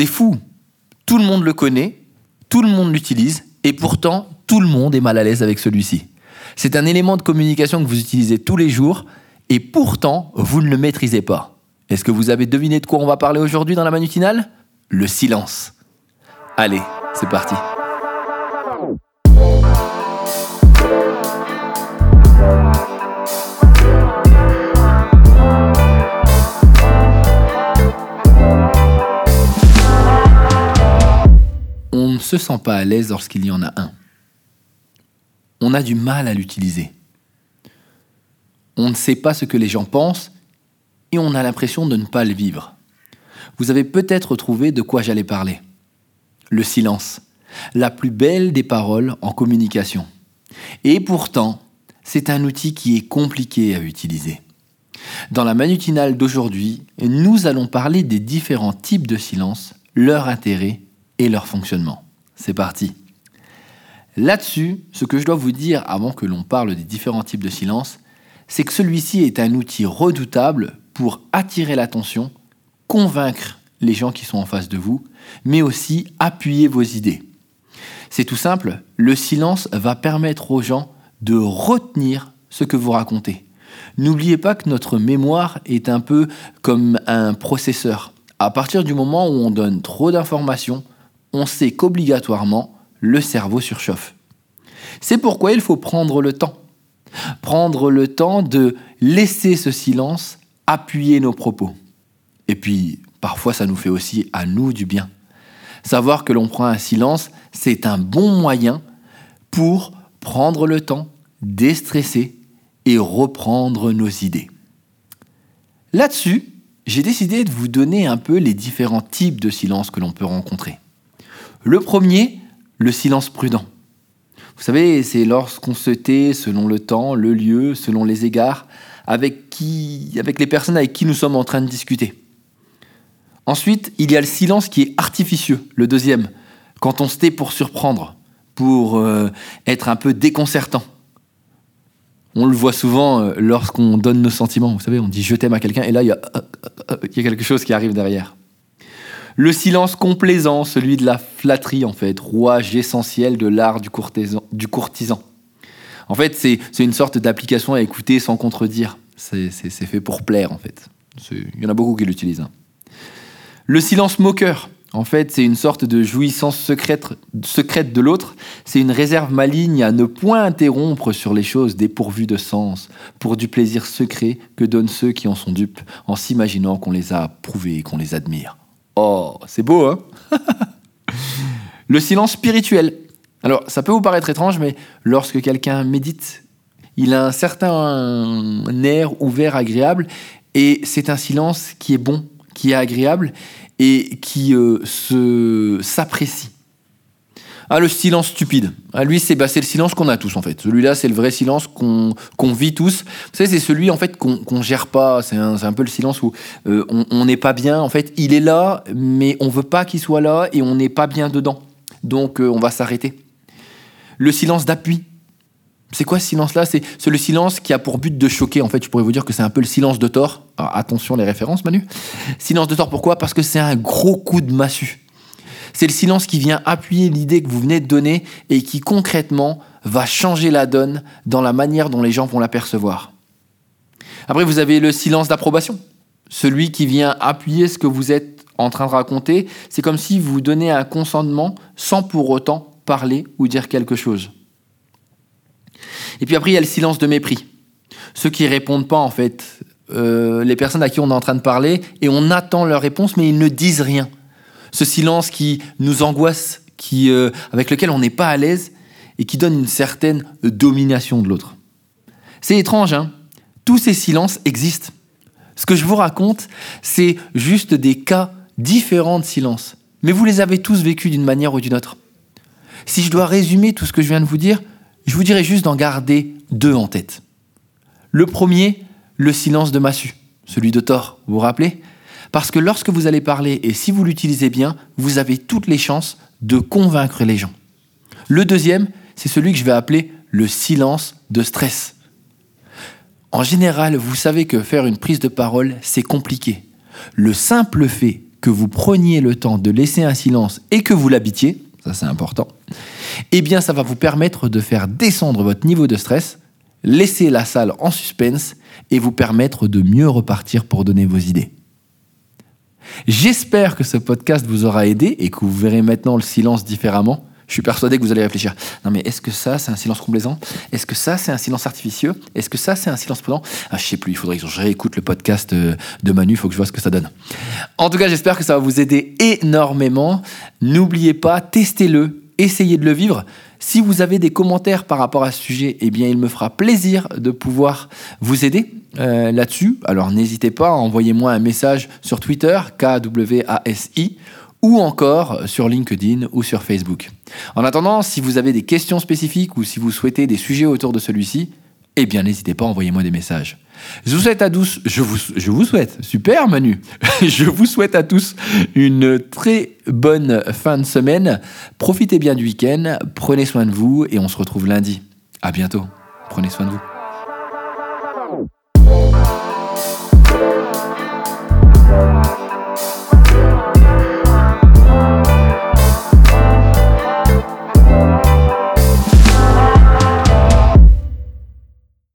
C'est fou. Tout le monde le connaît, tout le monde l'utilise, et pourtant, tout le monde est mal à l'aise avec celui-ci. C'est un élément de communication que vous utilisez tous les jours, et pourtant, vous ne le maîtrisez pas. Est-ce que vous avez deviné de quoi on va parler aujourd'hui dans la manutinale? Le silence. Allez, c'est parti. Se sent pas à l'aise lorsqu'il y en a un. On a du mal à l'utiliser. On ne sait pas ce que les gens pensent et on a l'impression de ne pas le vivre. Vous avez peut-être trouvé de quoi j'allais parler. Le silence, la plus belle des paroles en communication. Et pourtant, c'est un outil qui est compliqué à utiliser. Dans la manutinale d'aujourd'hui, nous allons parler des différents types de silence, leur intérêt et leur fonctionnement. C'est parti. Là-dessus, ce que je dois vous dire avant que l'on parle des différents types de silence, c'est que celui-ci est un outil redoutable pour attirer l'attention, convaincre les gens qui sont en face de vous, mais aussi appuyer vos idées. C'est tout simple, le silence va permettre aux gens de retenir ce que vous racontez. N'oubliez pas que notre mémoire est un peu comme un processeur. À partir du moment où on donne trop d'informations, on sait qu'obligatoirement, le cerveau surchauffe. C'est pourquoi il faut prendre le temps. Prendre le temps de laisser ce silence appuyer nos propos. Et puis, parfois, ça nous fait aussi à nous du bien. Savoir que l'on prend un silence, c'est un bon moyen pour prendre le temps, déstresser et reprendre nos idées. Là-dessus, j'ai décidé de vous donner un peu les différents types de silence que l'on peut rencontrer. Le premier, le silence prudent. Vous savez, c'est lorsqu'on se tait selon le temps, le lieu, selon les égards, avec, qui, avec les personnes avec qui nous sommes en train de discuter. Ensuite, il y a le silence qui est artificieux, le deuxième, quand on se tait pour surprendre, pour euh, être un peu déconcertant. On le voit souvent euh, lorsqu'on donne nos sentiments. Vous savez, on dit je t'aime à quelqu'un et là, euh, il y a quelque chose qui arrive derrière. Le silence complaisant, celui de la flatterie en fait, rouage essentiel de l'art du courtisan. En fait, c'est une sorte d'application à écouter sans contredire. C'est fait pour plaire en fait. Il y en a beaucoup qui l'utilisent. Hein. Le silence moqueur, en fait, c'est une sorte de jouissance secrète, secrète de l'autre. C'est une réserve maligne à ne point interrompre sur les choses dépourvues de sens, pour du plaisir secret que donnent ceux qui en sont dupes, en s'imaginant qu'on les a approuvés et qu'on les admire. Oh, c'est beau, hein Le silence spirituel. Alors, ça peut vous paraître étrange, mais lorsque quelqu'un médite, il a un certain air ouvert, agréable, et c'est un silence qui est bon, qui est agréable, et qui euh, s'apprécie. Ah, le silence stupide. Ah, lui, c'est bah, le silence qu'on a tous, en fait. Celui-là, c'est le vrai silence qu'on vit tous. Vous savez, c'est celui, en fait, qu'on ne gère pas. C'est un, un, peu le silence où euh, on n'est pas bien. En fait, il est là, mais on veut pas qu'il soit là et on n'est pas bien dedans. Donc, euh, on va s'arrêter. Le silence d'appui. C'est quoi ce silence-là? C'est le silence qui a pour but de choquer. En fait, je pourrais vous dire que c'est un peu le silence de Thor. attention les références, Manu. Silence de Thor, pourquoi? Parce que c'est un gros coup de massue. C'est le silence qui vient appuyer l'idée que vous venez de donner et qui concrètement va changer la donne dans la manière dont les gens vont l'apercevoir. Après, vous avez le silence d'approbation. Celui qui vient appuyer ce que vous êtes en train de raconter. C'est comme si vous donnez un consentement sans pour autant parler ou dire quelque chose. Et puis après, il y a le silence de mépris. Ceux qui répondent pas, en fait, euh, les personnes à qui on est en train de parler, et on attend leur réponse, mais ils ne disent rien ce silence qui nous angoisse, euh, avec lequel on n'est pas à l'aise et qui donne une certaine domination de l'autre. C'est étrange, hein Tous ces silences existent. Ce que je vous raconte, c'est juste des cas différents de silence. Mais vous les avez tous vécus d'une manière ou d'une autre. Si je dois résumer tout ce que je viens de vous dire, je vous dirais juste d'en garder deux en tête. Le premier, le silence de Massu, celui de Thor, vous vous rappelez? Parce que lorsque vous allez parler, et si vous l'utilisez bien, vous avez toutes les chances de convaincre les gens. Le deuxième, c'est celui que je vais appeler le silence de stress. En général, vous savez que faire une prise de parole, c'est compliqué. Le simple fait que vous preniez le temps de laisser un silence et que vous l'habitiez, ça c'est important, eh bien ça va vous permettre de faire descendre votre niveau de stress, laisser la salle en suspense et vous permettre de mieux repartir pour donner vos idées. J'espère que ce podcast vous aura aidé et que vous verrez maintenant le silence différemment. Je suis persuadé que vous allez réfléchir. Non, mais est-ce que ça, c'est un silence complaisant? Est-ce que ça, c'est un silence artificieux? Est-ce que ça, c'est un silence pendant? Ah, je sais plus. Il faudrait que je réécoute le podcast euh, de Manu. Il faut que je vois ce que ça donne. En tout cas, j'espère que ça va vous aider énormément. N'oubliez pas, testez-le, essayez de le vivre. Si vous avez des commentaires par rapport à ce sujet, eh bien, il me fera plaisir de pouvoir vous aider euh, là-dessus. Alors, n'hésitez pas, envoyez-moi un message sur Twitter, KWASI, ou encore sur LinkedIn ou sur Facebook. En attendant, si vous avez des questions spécifiques ou si vous souhaitez des sujets autour de celui-ci, eh bien n'hésitez pas, envoyez-moi des messages. Je vous souhaite à tous, je vous, je vous souhaite, super Manu, je vous souhaite à tous une très bonne fin de semaine. Profitez bien du week-end, prenez soin de vous et on se retrouve lundi. À bientôt. Prenez soin de vous.